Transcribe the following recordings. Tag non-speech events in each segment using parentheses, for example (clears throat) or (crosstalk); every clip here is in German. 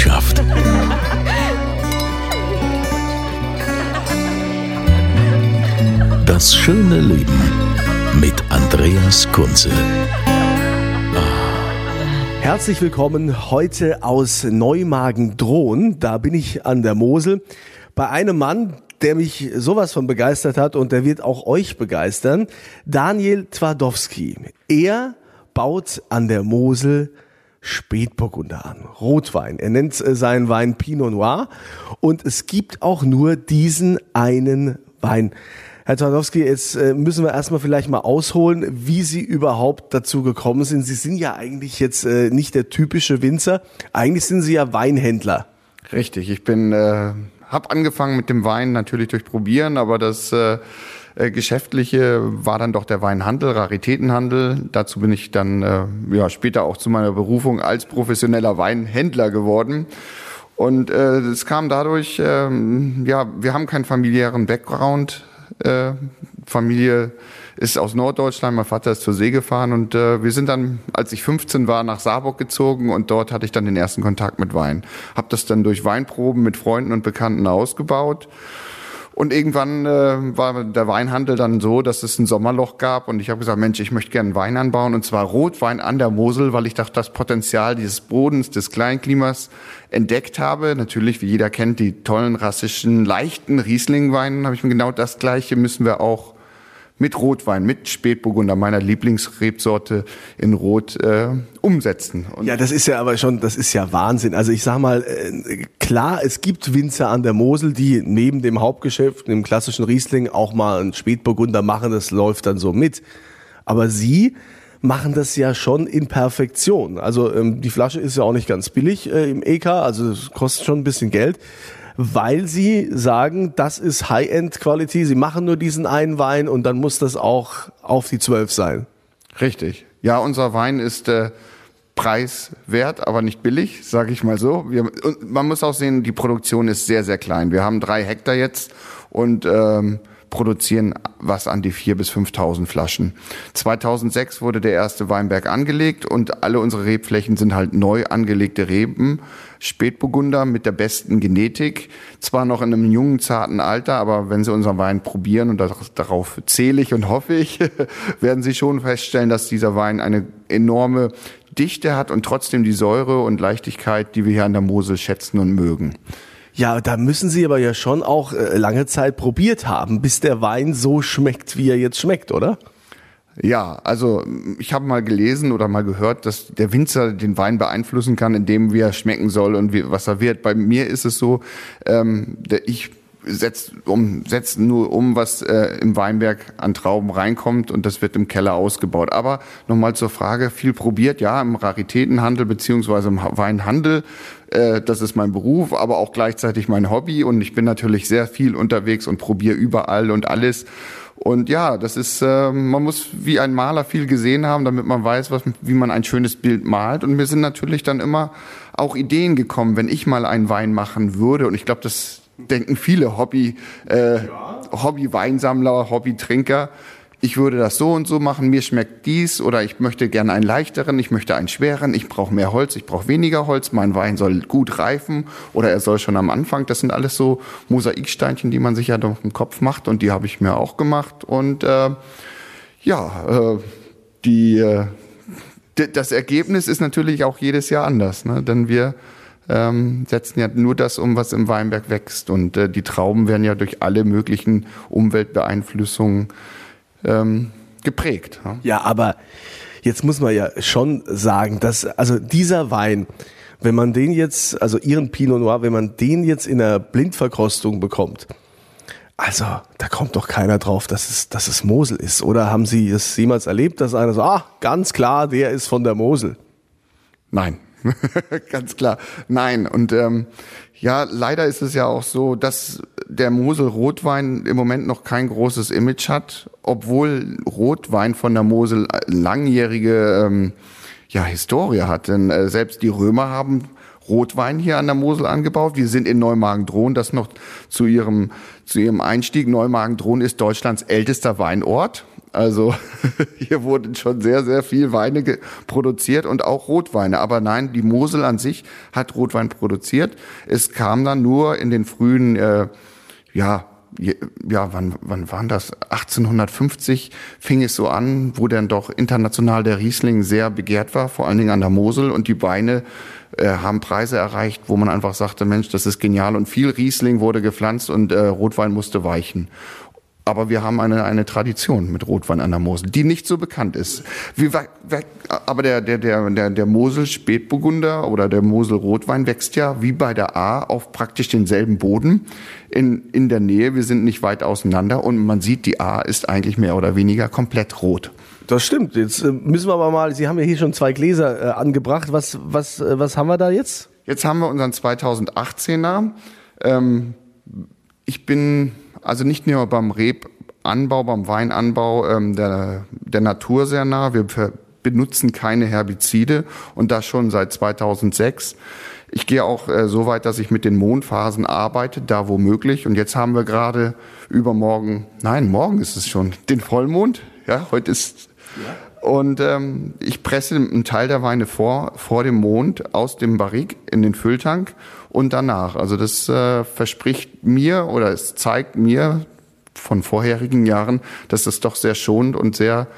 Weinwirtschaft. Das schöne Leben mit Andreas Kunze. Herzlich willkommen heute aus Neumagen-Drohn. Da bin ich an der Mosel bei einem Mann, der mich sowas von begeistert hat und der wird auch euch begeistern. Daniel Twardowski. Er baut an der Mosel Spätburgunder an, Rotwein. Er nennt äh, seinen Wein Pinot Noir und es gibt auch nur diesen einen Wein. Herr Twardowski, jetzt äh, müssen wir erstmal vielleicht mal ausholen, wie Sie überhaupt dazu gekommen sind. Sie sind ja eigentlich jetzt äh, nicht der typische Winzer, eigentlich sind Sie ja Weinhändler. Richtig, ich bin, äh, habe angefangen mit dem Wein natürlich durch Probieren, aber das äh, äh, Geschäftliche war dann doch der Weinhandel, Raritätenhandel. Dazu bin ich dann äh, ja, später auch zu meiner Berufung als professioneller Weinhändler geworden. Und äh, es kam dadurch, ähm, ja, wir haben keinen familiären Background. Äh, Familie ist aus Norddeutschland, mein Vater ist zur See gefahren und äh, wir sind dann, als ich 15 war, nach Saarburg gezogen und dort hatte ich dann den ersten Kontakt mit Wein. Hab das dann durch Weinproben mit Freunden und Bekannten ausgebaut und irgendwann äh, war der Weinhandel dann so, dass es ein Sommerloch gab. Und ich habe gesagt, Mensch, ich möchte gerne Wein anbauen. Und zwar Rotwein an der Mosel, weil ich dachte, das Potenzial dieses Bodens, des Kleinklimas entdeckt habe. Natürlich, wie jeder kennt, die tollen rassischen, leichten Rieslingweinen, habe ich mir genau das Gleiche müssen wir auch mit Rotwein, mit Spätburgunder, meiner Lieblingsrebsorte in Rot, äh, umsetzen. Und ja, das ist ja aber schon, das ist ja Wahnsinn. Also ich sag mal, äh, klar, es gibt Winzer an der Mosel, die neben dem Hauptgeschäft, dem klassischen Riesling, auch mal einen Spätburgunder machen, das läuft dann so mit. Aber Sie machen das ja schon in Perfektion. Also ähm, die Flasche ist ja auch nicht ganz billig äh, im EK, also kostet schon ein bisschen Geld weil sie sagen, das ist High-End-Quality, sie machen nur diesen einen Wein und dann muss das auch auf die zwölf sein. Richtig. Ja, unser Wein ist äh, preiswert, aber nicht billig, sage ich mal so. Wir, man muss auch sehen, die Produktion ist sehr, sehr klein. Wir haben drei Hektar jetzt und ähm, produzieren was an die vier bis 5.000 Flaschen. 2006 wurde der erste Weinberg angelegt und alle unsere Rebflächen sind halt neu angelegte Reben. Spätburgunder mit der besten Genetik. Zwar noch in einem jungen, zarten Alter, aber wenn Sie unseren Wein probieren, und darauf zähle ich und hoffe ich, (laughs) werden Sie schon feststellen, dass dieser Wein eine enorme Dichte hat und trotzdem die Säure und Leichtigkeit, die wir hier an der Mosel schätzen und mögen. Ja, da müssen Sie aber ja schon auch äh, lange Zeit probiert haben, bis der Wein so schmeckt, wie er jetzt schmeckt, oder? Ja, also ich habe mal gelesen oder mal gehört, dass der Winzer den Wein beeinflussen kann, indem wie er schmecken soll und wie, was er wird. Bei mir ist es so, ähm, ich setzt um, setzt nur um, was äh, im Weinberg an Trauben reinkommt und das wird im Keller ausgebaut. Aber nochmal zur Frage, viel probiert, ja, im Raritätenhandel beziehungsweise im Weinhandel. Äh, das ist mein Beruf, aber auch gleichzeitig mein Hobby und ich bin natürlich sehr viel unterwegs und probiere überall und alles. Und ja, das ist, äh, man muss wie ein Maler viel gesehen haben, damit man weiß, was, wie man ein schönes Bild malt. Und mir sind natürlich dann immer auch Ideen gekommen, wenn ich mal einen Wein machen würde. Und ich glaube, das denken viele Hobby, äh, Hobby-Weinsammler, Hobby-Trinker. Ich würde das so und so machen, mir schmeckt dies oder ich möchte gerne einen leichteren, ich möchte einen schweren, ich brauche mehr Holz, ich brauche weniger Holz, mein Wein soll gut reifen oder er soll schon am Anfang. Das sind alles so Mosaiksteinchen, die man sich ja doch im Kopf macht und die habe ich mir auch gemacht. Und äh, ja, äh, die, äh, das Ergebnis ist natürlich auch jedes Jahr anders, ne? denn wir ähm, setzen ja nur das um, was im Weinberg wächst. Und äh, die Trauben werden ja durch alle möglichen Umweltbeeinflussungen ähm, geprägt. Ja? ja, aber jetzt muss man ja schon sagen, dass also dieser Wein, wenn man den jetzt, also Ihren Pinot Noir, wenn man den jetzt in der Blindverkostung bekommt, Also, da kommt doch keiner drauf, dass es, dass es Mosel ist. Oder haben Sie es jemals erlebt, dass einer so, ah, ganz klar, der ist von der Mosel? Nein, (laughs) ganz klar. Nein. Und ähm, ja, leider ist es ja auch so, dass der Mosel Rotwein im Moment noch kein großes Image hat, obwohl Rotwein von der Mosel langjährige ähm, ja, Historie hat. Denn äh, selbst die Römer haben Rotwein hier an der Mosel angebaut. Wir sind in Neumagen-Drohn, das noch zu ihrem, zu ihrem Einstieg. Neumagen-Drohn ist Deutschlands ältester Weinort. Also (laughs) hier wurden schon sehr, sehr viel Weine produziert und auch Rotweine. Aber nein, die Mosel an sich hat Rotwein produziert. Es kam dann nur in den frühen, äh, ja, ja, wann, wann waren das? 1850 fing es so an, wo dann doch international der Riesling sehr begehrt war, vor allen Dingen an der Mosel und die Weine äh, haben Preise erreicht, wo man einfach sagte, Mensch, das ist genial und viel Riesling wurde gepflanzt und äh, Rotwein musste weichen. Aber wir haben eine, eine Tradition mit Rotwein an der Mosel, die nicht so bekannt ist. Wie, aber der, der, der, der, der Mosel Spätburgunder oder der Mosel Rotwein wächst ja wie bei der A auf praktisch denselben Boden in, in der Nähe. Wir sind nicht weit auseinander und man sieht, die A ist eigentlich mehr oder weniger komplett rot. Das stimmt. Jetzt äh, müssen wir aber mal, Sie haben ja hier schon zwei Gläser äh, angebracht. Was, was, äh, was haben wir da jetzt? Jetzt haben wir unseren 2018er. Ähm, ich bin also nicht nur beim Rebanbau, beim Weinanbau ähm, der, der Natur sehr nah. Wir benutzen keine Herbizide und das schon seit 2006. Ich gehe auch äh, so weit, dass ich mit den Mondphasen arbeite, da wo möglich. Und jetzt haben wir gerade übermorgen, nein, morgen ist es schon, den Vollmond. Ja, heute ist. Ja. Und ähm, ich presse einen Teil der Weine vor, vor dem Mond aus dem Barrik in den Fülltank und danach. Also das äh, verspricht mir oder es zeigt mir von vorherigen Jahren, dass das doch sehr schonend und sehr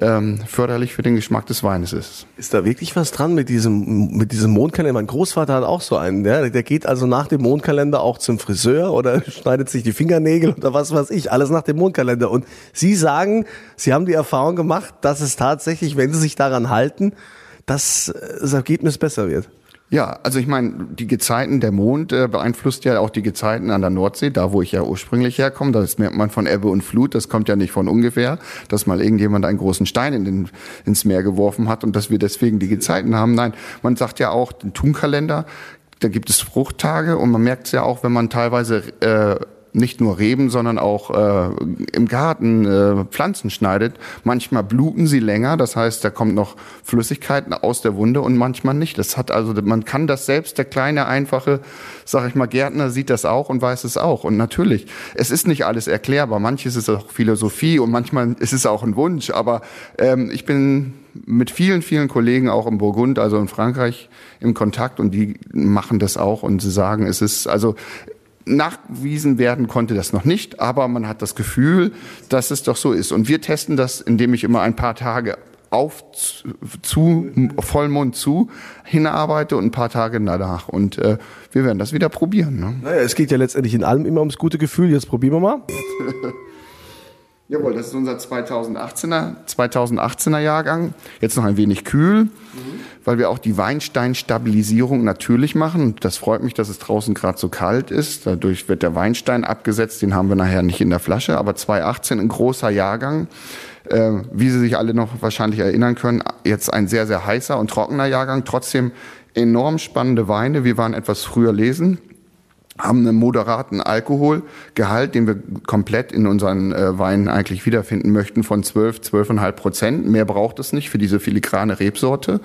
ähm, förderlich für den Geschmack des Weines ist. Ist da wirklich was dran mit diesem, mit diesem Mondkalender? Mein Großvater hat auch so einen, der, der geht also nach dem Mondkalender auch zum Friseur oder (laughs) schneidet sich die Fingernägel oder was weiß ich, alles nach dem Mondkalender. Und Sie sagen, Sie haben die Erfahrung gemacht, dass es tatsächlich, wenn Sie sich daran halten, dass äh, das Ergebnis besser wird. Ja, also ich meine, die Gezeiten, der Mond äh, beeinflusst ja auch die Gezeiten an der Nordsee, da wo ich ja ursprünglich herkomme. Das merkt man von Ebbe und Flut, das kommt ja nicht von ungefähr, dass mal irgendjemand einen großen Stein in den, ins Meer geworfen hat und dass wir deswegen die Gezeiten haben. Nein, man sagt ja auch, den Tunkalender, da gibt es Fruchttage und man merkt es ja auch, wenn man teilweise äh, nicht nur Reben, sondern auch äh, im Garten äh, Pflanzen schneidet. Manchmal bluten sie länger, das heißt, da kommt noch Flüssigkeiten aus der Wunde und manchmal nicht. Das hat also, man kann das selbst, der kleine, einfache, sag ich mal, Gärtner sieht das auch und weiß es auch. Und natürlich, es ist nicht alles erklärbar. Manches ist auch Philosophie und manchmal ist es auch ein Wunsch. Aber ähm, ich bin mit vielen, vielen Kollegen auch im Burgund, also in Frankreich, im Kontakt und die machen das auch und sie sagen, es ist, also Nachgewiesen werden konnte das noch nicht, aber man hat das Gefühl, dass es doch so ist. Und wir testen das, indem ich immer ein paar Tage auf zu Vollmond zu hinarbeite und ein paar Tage danach. Und äh, wir werden das wieder probieren. Ne? Naja, es geht ja letztendlich in allem immer ums gute Gefühl. Jetzt probieren wir mal. (laughs) Jawohl, das ist unser 2018er, 2018er Jahrgang. Jetzt noch ein wenig kühl. Mhm weil wir auch die Weinsteinstabilisierung natürlich machen. Das freut mich, dass es draußen gerade so kalt ist. Dadurch wird der Weinstein abgesetzt. Den haben wir nachher nicht in der Flasche. Aber 2018 ein großer Jahrgang. Äh, wie Sie sich alle noch wahrscheinlich erinnern können, jetzt ein sehr, sehr heißer und trockener Jahrgang. Trotzdem enorm spannende Weine. Wir waren etwas früher lesen haben einen moderaten Alkoholgehalt, den wir komplett in unseren äh, Weinen eigentlich wiederfinden möchten, von 12, 12,5 Prozent. Mehr braucht es nicht für diese filigrane Rebsorte.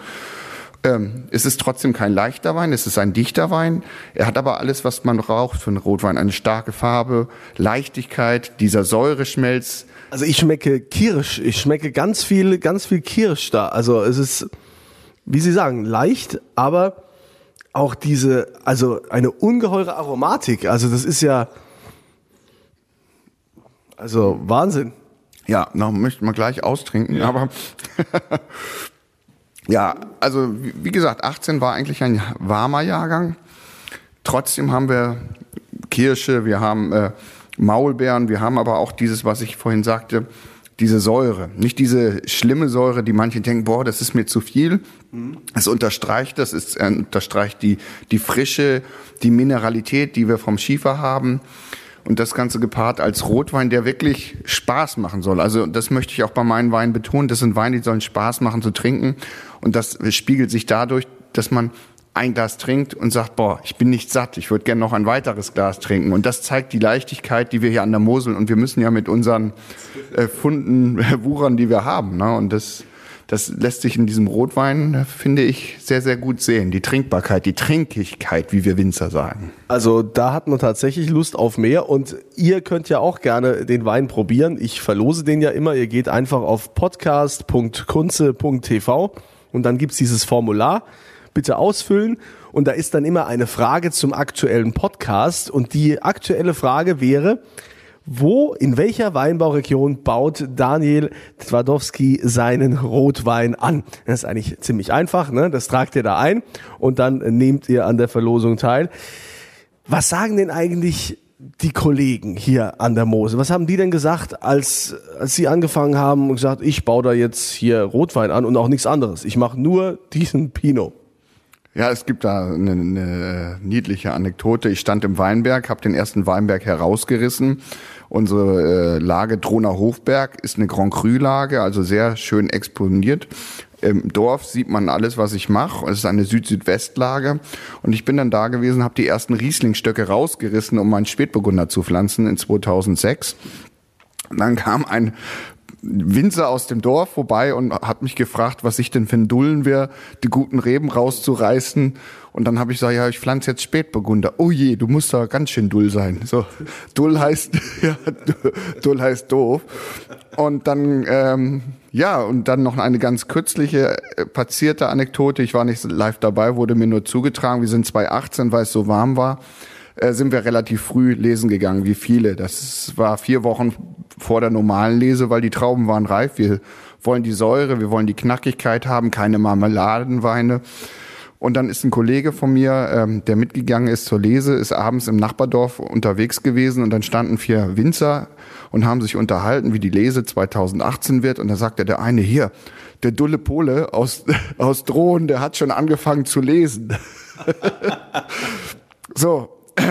Ähm, es ist trotzdem kein leichter Wein, es ist ein dichter Wein. Er hat aber alles, was man braucht für einen Rotwein. Eine starke Farbe, Leichtigkeit, dieser Säureschmelz. Also ich schmecke Kirsch, ich schmecke ganz viel, ganz viel Kirsch da. Also es ist, wie Sie sagen, leicht, aber auch diese, also eine ungeheure Aromatik. Also das ist ja, also Wahnsinn. Ja, noch möchte man gleich austrinken, ja. aber (laughs) Ja, also wie gesagt, 18 war eigentlich ein warmer Jahrgang. Trotzdem haben wir Kirsche, wir haben äh, Maulbeeren, wir haben aber auch dieses, was ich vorhin sagte, diese Säure. Nicht diese schlimme Säure, die manche denken, boah, das ist mir zu viel. Es unterstreicht das, es unterstreicht die, die Frische, die Mineralität, die wir vom Schiefer haben. und das Ganze gepaart als Rotwein, der wirklich Spaß machen soll. Also das möchte ich auch bei meinen Weinen betonen. Das sind Weine, die sollen Spaß machen zu trinken und das spiegelt sich dadurch, dass man ein Glas trinkt und sagt, boah, ich bin nicht satt, ich würde gerne noch ein weiteres Glas trinken. Und das zeigt die Leichtigkeit, die wir hier an der Mosel und wir müssen ja mit unseren äh, Funden äh, wuchern, die wir haben. Ne? Und das, das lässt sich in diesem Rotwein, finde ich, sehr, sehr gut sehen. Die Trinkbarkeit, die Trinkigkeit, wie wir Winzer sagen. Also da hat man tatsächlich Lust auf mehr und ihr könnt ja auch gerne den Wein probieren. Ich verlose den ja immer. Ihr geht einfach auf podcast.kunze.tv und dann gibt's dieses Formular bitte ausfüllen. Und da ist dann immer eine Frage zum aktuellen Podcast. Und die aktuelle Frage wäre, wo, in welcher Weinbauregion baut Daniel Twardowski seinen Rotwein an? Das ist eigentlich ziemlich einfach, ne? Das tragt ihr da ein und dann nehmt ihr an der Verlosung teil. Was sagen denn eigentlich die Kollegen hier an der Mose? Was haben die denn gesagt, als, als sie angefangen haben und gesagt, ich baue da jetzt hier Rotwein an und auch nichts anderes. Ich mache nur diesen Pinot. Ja, es gibt da eine, eine niedliche Anekdote. Ich stand im Weinberg, habe den ersten Weinberg herausgerissen. Unsere äh, Lage Drohner Hofberg ist eine Grand Cru-Lage, also sehr schön exponiert. Im Dorf sieht man alles, was ich mache. Es ist eine Süd-Südwest-Lage. Und ich bin dann da gewesen, habe die ersten Rieslingstöcke rausgerissen, um meinen Spätburgunder zu pflanzen in 2006. Und dann kam ein Winzer aus dem Dorf vorbei und hat mich gefragt, was ich denn für ein Dullen wäre, die guten Reben rauszureißen. Und dann habe ich gesagt, ja, ich pflanze jetzt Spätburgunder. Oh je, du musst da ganz schön dull sein. So, dull heißt, (laughs) ja, dull heißt doof. Und dann, ähm, ja, und dann noch eine ganz kürzliche äh, passierte Anekdote. Ich war nicht live dabei, wurde mir nur zugetragen. Wir sind 2018, weil es so warm war äh, sind wir relativ früh lesen gegangen, wie viele. Das war vier Wochen vor der normalen Lese, weil die Trauben waren reif. Wir wollen die Säure, wir wollen die Knackigkeit haben, keine Marmeladenweine. Und dann ist ein Kollege von mir, ähm, der mitgegangen ist zur Lese, ist abends im Nachbardorf unterwegs gewesen und dann standen vier Winzer und haben sich unterhalten, wie die Lese 2018 wird. Und da sagte der eine hier, der dulle Pole aus, (laughs) aus Drohnen, der hat schon angefangen zu lesen. (laughs) so, (clears throat)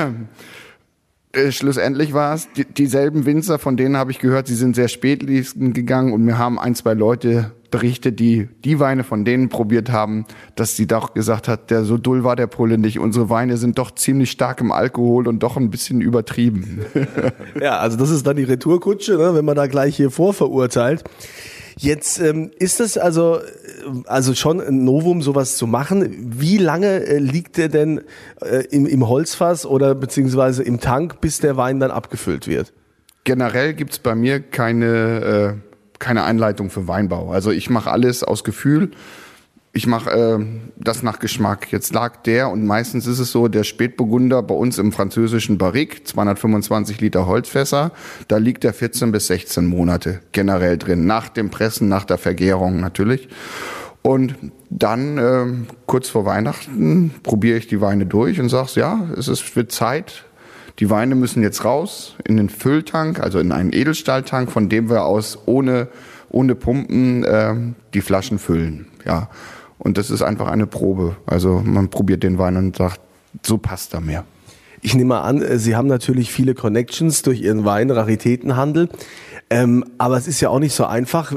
äh, schlussendlich war es die, dieselben Winzer, von denen habe ich gehört, sie sind sehr spät gegangen und mir haben ein, zwei Leute berichtet, die die Weine von denen probiert haben, dass sie doch gesagt hat, der so dull war der Pole nicht. Unsere Weine sind doch ziemlich stark im Alkohol und doch ein bisschen übertrieben. (laughs) ja, also das ist dann die Retourkutsche, ne, wenn man da gleich hier vorverurteilt. Jetzt ähm, ist es also, also schon ein Novum, sowas zu machen. Wie lange äh, liegt der denn äh, im, im Holzfass oder beziehungsweise im Tank, bis der Wein dann abgefüllt wird? Generell gibt's bei mir keine, äh, keine Einleitung für Weinbau. Also ich mache alles aus Gefühl ich mache äh, das nach Geschmack. Jetzt lag der und meistens ist es so, der Spätburgunder bei uns im französischen Barrique, 225 Liter Holzfässer, da liegt der 14 bis 16 Monate generell drin, nach dem Pressen, nach der Vergärung natürlich. Und dann äh, kurz vor Weihnachten probiere ich die Weine durch und sage, ja, es ist wird Zeit. Die Weine müssen jetzt raus in den Fülltank, also in einen Edelstahltank, von dem wir aus ohne ohne Pumpen äh, die Flaschen füllen. Ja, und das ist einfach eine Probe. Also man probiert den Wein und sagt, so passt er mir. Ich nehme an, äh, Sie haben natürlich viele Connections durch Ihren Wein, Raritätenhandel. Ähm, aber es ist ja auch nicht so einfach, äh,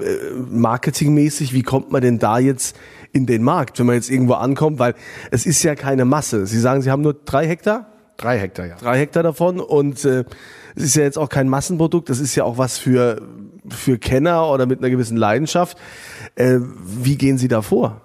marketingmäßig. Wie kommt man denn da jetzt in den Markt, wenn man jetzt irgendwo ankommt? Weil es ist ja keine Masse. Sie sagen, Sie haben nur drei Hektar? Drei Hektar, ja. Drei Hektar davon. Und äh, es ist ja jetzt auch kein Massenprodukt. Das ist ja auch was für, für Kenner oder mit einer gewissen Leidenschaft. Äh, wie gehen Sie da vor?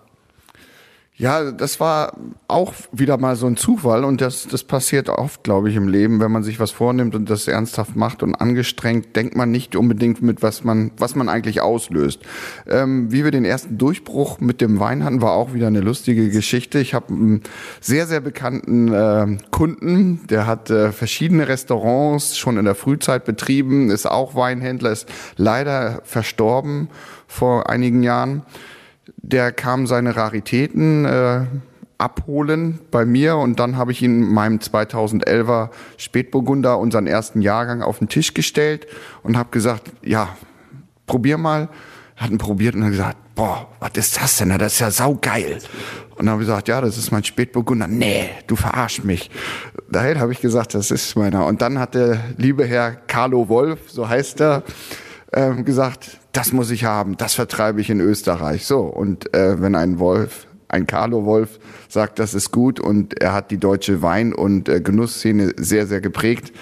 Ja, das war auch wieder mal so ein Zufall und das, das passiert oft, glaube ich, im Leben. Wenn man sich was vornimmt und das ernsthaft macht und angestrengt, denkt man nicht unbedingt mit, was man, was man eigentlich auslöst. Ähm, wie wir den ersten Durchbruch mit dem Wein hatten, war auch wieder eine lustige Geschichte. Ich habe einen sehr, sehr bekannten äh, Kunden, der hat äh, verschiedene Restaurants schon in der Frühzeit betrieben, ist auch Weinhändler, ist leider verstorben vor einigen Jahren der kam seine Raritäten äh, abholen bei mir und dann habe ich ihn meinem 2011er Spätburgunder, unseren ersten Jahrgang, auf den Tisch gestellt und habe gesagt, ja, probier mal. hatten probiert und haben gesagt, boah, was ist das denn? Das ist ja saugeil. Und dann habe ich gesagt, ja, das ist mein Spätburgunder. Nee, du verarsch mich. Daher habe ich gesagt, das ist meiner. Und dann hat der liebe Herr Carlo Wolf, so heißt er, ähm, gesagt, das muss ich haben, das vertreibe ich in Österreich. So, und äh, wenn ein Wolf, ein Carlo Wolf sagt, das ist gut und er hat die deutsche Wein- und äh, Genussszene sehr, sehr geprägt,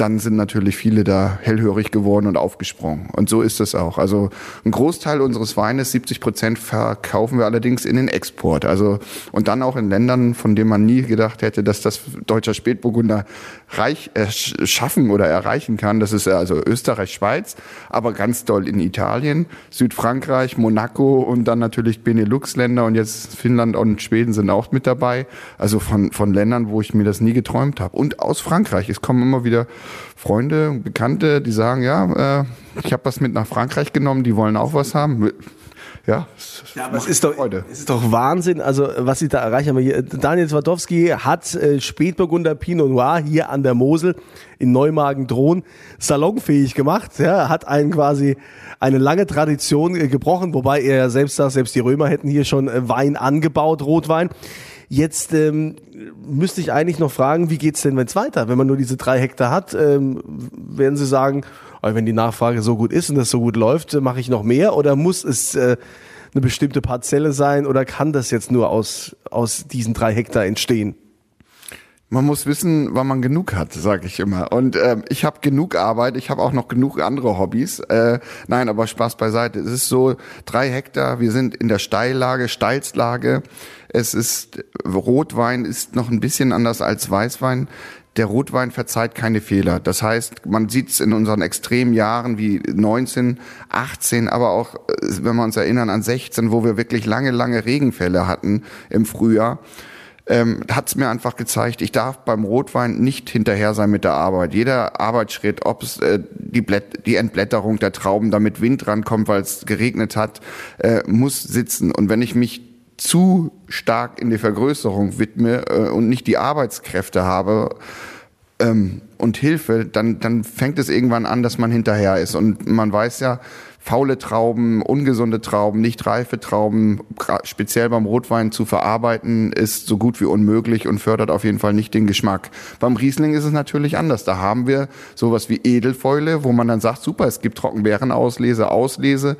dann sind natürlich viele da hellhörig geworden und aufgesprungen. Und so ist es auch. Also ein Großteil unseres Weines, 70 Prozent, verkaufen wir allerdings in den Export. Also und dann auch in Ländern, von denen man nie gedacht hätte, dass das deutscher Spätburgunder reich, äh, schaffen oder erreichen kann. Das ist also Österreich, Schweiz, aber ganz doll in Italien, Südfrankreich, Monaco und dann natürlich Benelux-Länder und jetzt Finnland und Schweden sind auch mit dabei. Also von, von Ländern, wo ich mir das nie geträumt habe. Und aus Frankreich. Es kommen immer wieder Freunde, Bekannte, die sagen, ja, äh, ich habe was mit nach Frankreich genommen, die wollen auch was haben. Ja, ja aber es ist, doch, es ist doch Wahnsinn, also was sie da erreichen haben. Hier, Daniel Zwardowski hat äh, Spätburgunder Pinot Noir hier an der Mosel in Neumagen-Drohn salonfähig gemacht. Ja, hat einen quasi eine lange Tradition äh, gebrochen, wobei er selbst sagt, selbst die Römer hätten hier schon äh, Wein angebaut, Rotwein. Jetzt ähm, müsste ich eigentlich noch fragen, wie geht's denn wenn es weiter? Wenn man nur diese drei Hektar hat, ähm, werden Sie sagen, wenn die Nachfrage so gut ist und das so gut läuft, mache ich noch mehr oder muss es äh, eine bestimmte Parzelle sein oder kann das jetzt nur aus, aus diesen drei Hektar entstehen? Man muss wissen, wann man genug hat, sage ich immer. Und ähm, ich habe genug Arbeit, ich habe auch noch genug andere Hobbys. Äh, nein, aber Spaß beiseite. Es ist so drei Hektar, wir sind in der Steillage, Steilslage. Es ist Rotwein ist noch ein bisschen anders als Weißwein. Der Rotwein verzeiht keine Fehler. Das heißt, man sieht es in unseren extremen Jahren wie 19, 18, aber auch, äh, wenn wir uns erinnern an 16, wo wir wirklich lange, lange Regenfälle hatten im Frühjahr ähm, hat es mir einfach gezeigt, ich darf beim Rotwein nicht hinterher sein mit der Arbeit. Jeder Arbeitsschritt, ob es äh, die, Blätt die Entblätterung der Trauben, damit Wind rankommt, weil es geregnet hat, äh, muss sitzen. Und wenn ich mich zu stark in die Vergrößerung widme äh, und nicht die Arbeitskräfte habe, ähm, und Hilfe, dann, dann fängt es irgendwann an, dass man hinterher ist. Und man weiß ja, faule Trauben, ungesunde Trauben, nicht reife Trauben, speziell beim Rotwein zu verarbeiten, ist so gut wie unmöglich und fördert auf jeden Fall nicht den Geschmack. Beim Riesling ist es natürlich anders. Da haben wir sowas wie Edelfäule, wo man dann sagt, super, es gibt Trockenbeerenauslese, Auslese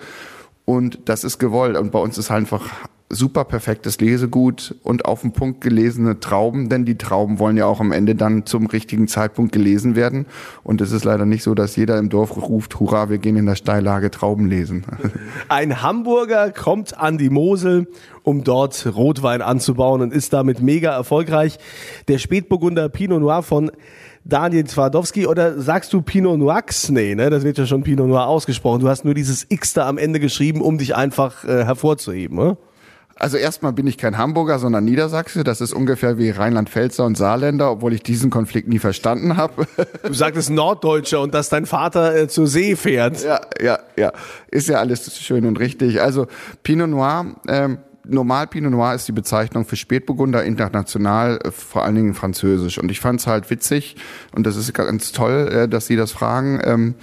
und das ist gewollt. Und bei uns ist halt einfach super perfektes Lesegut und auf den Punkt gelesene Trauben, denn die Trauben wollen ja auch am Ende dann zum richtigen Zeitpunkt gelesen werden. Und es ist leider nicht so, dass jeder im Dorf ruft, hurra, wir gehen in der Steillage Trauben lesen. (laughs) Ein Hamburger kommt an die Mosel, um dort Rotwein anzubauen und ist damit mega erfolgreich. Der Spätburgunder Pinot Noir von Daniel Twardowski oder sagst du Pinot Noix? Nee, ne? Das wird ja schon Pinot Noir ausgesprochen. Du hast nur dieses X da am Ende geschrieben, um dich einfach äh, hervorzuheben, ne? Also erstmal bin ich kein Hamburger, sondern Niedersachse. Das ist ungefähr wie Rheinland-Pfälzer und Saarländer, obwohl ich diesen Konflikt nie verstanden habe. (laughs) Du sagtest Norddeutscher und dass dein Vater äh, zur See fährt. Ja, ja, ja. Ist ja alles schön und richtig. Also Pinot Noir, ähm, normal Pinot Noir ist die Bezeichnung für Spätburgunder international, äh, vor allen Dingen französisch. Und ich fand es halt witzig und das ist ganz toll, äh, dass Sie das fragen. Ähm,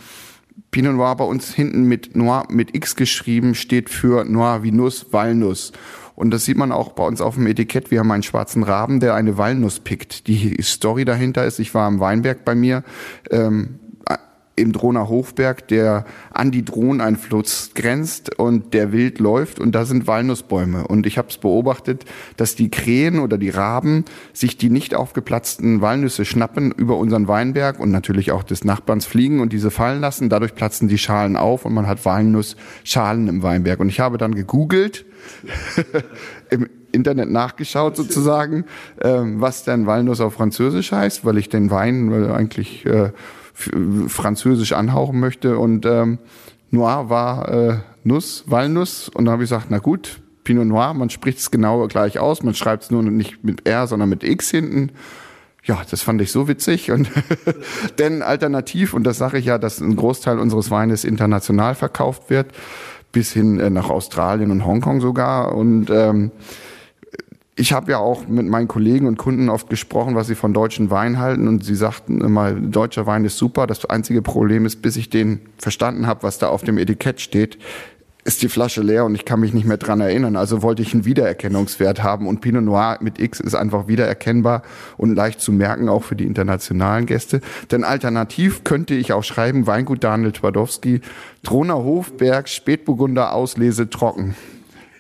Pinot Noir bei uns hinten mit Noir mit X geschrieben steht für Noir wie Nuss, Walnuss. Und das sieht man auch bei uns auf dem Etikett. Wir haben einen schwarzen Raben, der eine Walnuss pickt. Die Story dahinter ist, ich war am Weinberg bei mir, ähm, im Drohner Hofberg, der an die Drohneinfluss grenzt und der wild läuft und da sind Walnussbäume. Und ich habe es beobachtet, dass die Krähen oder die Raben sich die nicht aufgeplatzten Walnüsse schnappen über unseren Weinberg und natürlich auch des Nachbarns fliegen und diese fallen lassen. Dadurch platzen die Schalen auf und man hat Walnussschalen im Weinberg. Und ich habe dann gegoogelt, (laughs) im Internet nachgeschaut sozusagen, äh, was denn Walnuss auf Französisch heißt, weil ich den Wein eigentlich äh, französisch anhauchen möchte. Und ähm, Noir war äh, Nuss, Walnuss. Und dann habe ich gesagt, na gut, Pinot Noir, man spricht es genau gleich aus, man schreibt es nur nicht mit R, sondern mit X hinten. Ja, das fand ich so witzig. Und (laughs) denn alternativ, und das sage ich ja, dass ein Großteil unseres Weines international verkauft wird, bis hin äh, nach Australien und Hongkong sogar. Und ähm, ich habe ja auch mit meinen Kollegen und Kunden oft gesprochen, was sie von deutschen Wein halten und sie sagten immer, deutscher Wein ist super. Das einzige Problem ist, bis ich den verstanden habe, was da auf dem Etikett steht, ist die Flasche leer und ich kann mich nicht mehr dran erinnern. Also wollte ich einen Wiedererkennungswert haben und Pinot Noir mit X ist einfach wiedererkennbar und leicht zu merken, auch für die internationalen Gäste. Denn alternativ könnte ich auch schreiben, Weingut Daniel Twardowski, Drohner Hofberg, Spätburgunder Auslese trocken.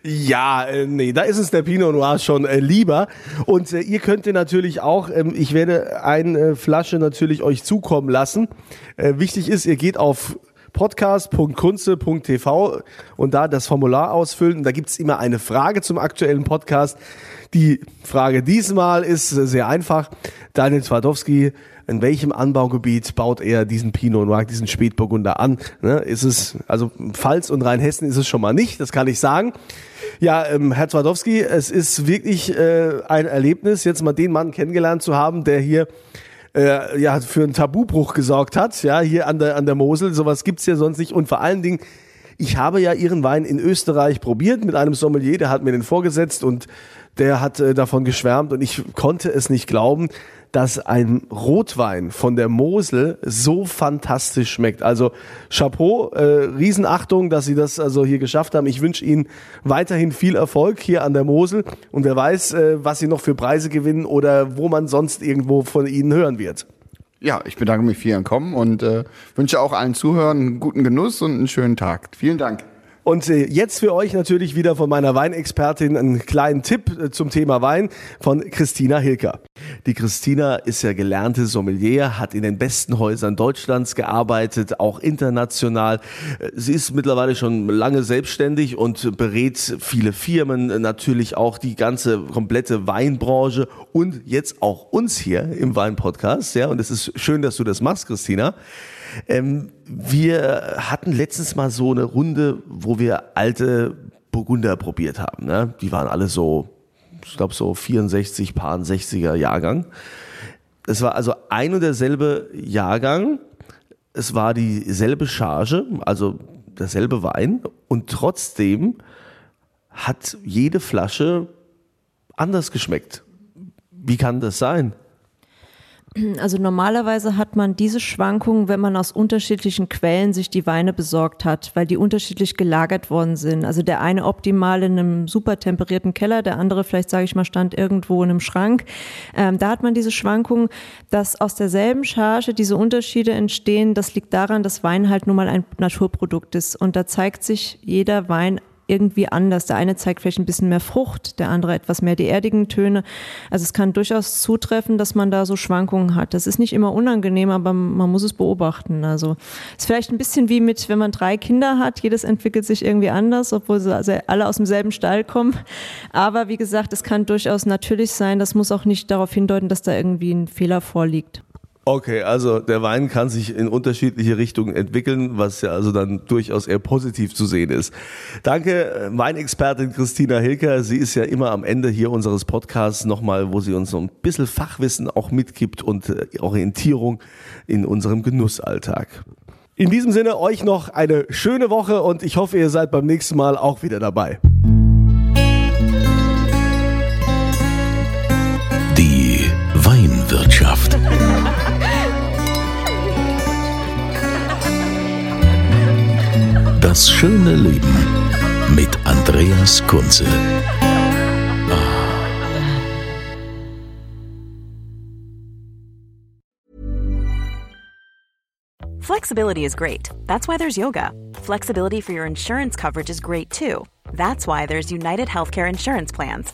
Ja, äh, nee, da ist es der Pinot Noir schon äh, lieber. Und äh, ihr könnt ihr natürlich auch, ähm, ich werde eine Flasche natürlich euch zukommen lassen. Äh, wichtig ist, ihr geht auf podcast.kunze.tv und da das Formular ausfüllen. Da gibt's immer eine Frage zum aktuellen Podcast. Die Frage diesmal ist sehr einfach. Daniel Twardowski, in welchem Anbaugebiet baut er diesen Pinot Noir, diesen Spätburgunder an? Ne, ist es, also Pfalz und Rheinhessen ist es schon mal nicht, das kann ich sagen. Ja, ähm, Herr Twardowski, es ist wirklich äh, ein Erlebnis, jetzt mal den Mann kennengelernt zu haben, der hier äh, ja, für einen Tabubruch gesorgt hat, ja, hier an der, an der Mosel. Sowas gibt's ja sonst nicht. Und vor allen Dingen, ich habe ja Ihren Wein in Österreich probiert mit einem Sommelier, der hat mir den vorgesetzt und der hat äh, davon geschwärmt und ich konnte es nicht glauben, dass ein Rotwein von der Mosel so fantastisch schmeckt. Also Chapeau, äh, Riesenachtung, dass Sie das also hier geschafft haben. Ich wünsche Ihnen weiterhin viel Erfolg hier an der Mosel und wer weiß, äh, was Sie noch für Preise gewinnen oder wo man sonst irgendwo von Ihnen hören wird. Ja, ich bedanke mich für Ihren Kommen und äh, wünsche auch allen Zuhörern einen guten Genuss und einen schönen Tag. Vielen Dank. Und äh, jetzt für euch natürlich wieder von meiner Weinexpertin einen kleinen Tipp äh, zum Thema Wein von Christina Hilker. Die Christina ist ja gelernte Sommelier, hat in den besten Häusern Deutschlands gearbeitet, auch international. Äh, sie ist mittlerweile schon lange selbstständig und berät viele Firmen, natürlich auch die ganze komplette Weinbranche und jetzt auch uns hier im Weinpodcast. Ja, und es ist schön, dass du das machst, Christina. Ähm, wir hatten letztens mal so eine Runde, wo wir alte Burgunder probiert haben. Ne? Die waren alle so, ich glaube so 64, Paar 60er Jahrgang. Es war also ein und derselbe Jahrgang. Es war dieselbe Charge, also derselbe Wein. Und trotzdem hat jede Flasche anders geschmeckt. Wie kann das sein? (clears throat) Also normalerweise hat man diese Schwankungen, wenn man aus unterschiedlichen Quellen sich die Weine besorgt hat, weil die unterschiedlich gelagert worden sind. Also der eine optimal in einem super temperierten Keller, der andere vielleicht, sage ich mal, stand irgendwo in einem Schrank. Ähm, da hat man diese Schwankungen, dass aus derselben Charge diese Unterschiede entstehen. Das liegt daran, dass Wein halt nun mal ein Naturprodukt ist. Und da zeigt sich jeder Wein irgendwie anders. Der eine zeigt vielleicht ein bisschen mehr Frucht, der andere etwas mehr die erdigen Töne. Also es kann durchaus zutreffen, dass man da so Schwankungen hat. Das ist nicht immer unangenehm, aber man muss es beobachten. Also es ist vielleicht ein bisschen wie mit, wenn man drei Kinder hat, jedes entwickelt sich irgendwie anders, obwohl sie also alle aus demselben Stall kommen. Aber wie gesagt, es kann durchaus natürlich sein. Das muss auch nicht darauf hindeuten, dass da irgendwie ein Fehler vorliegt. Okay, also der Wein kann sich in unterschiedliche Richtungen entwickeln, was ja also dann durchaus eher positiv zu sehen ist. Danke, Weinexpertin Christina Hilker. Sie ist ja immer am Ende hier unseres Podcasts nochmal, wo sie uns so ein bisschen Fachwissen auch mitgibt und äh, Orientierung in unserem Genussalltag. In diesem Sinne euch noch eine schöne Woche und ich hoffe, ihr seid beim nächsten Mal auch wieder dabei. Das schöne Leben mit Andreas Kunze. Flexibility is great. That's why there's yoga. Flexibility for your insurance coverage is great too. That's why there's United Healthcare Insurance Plans.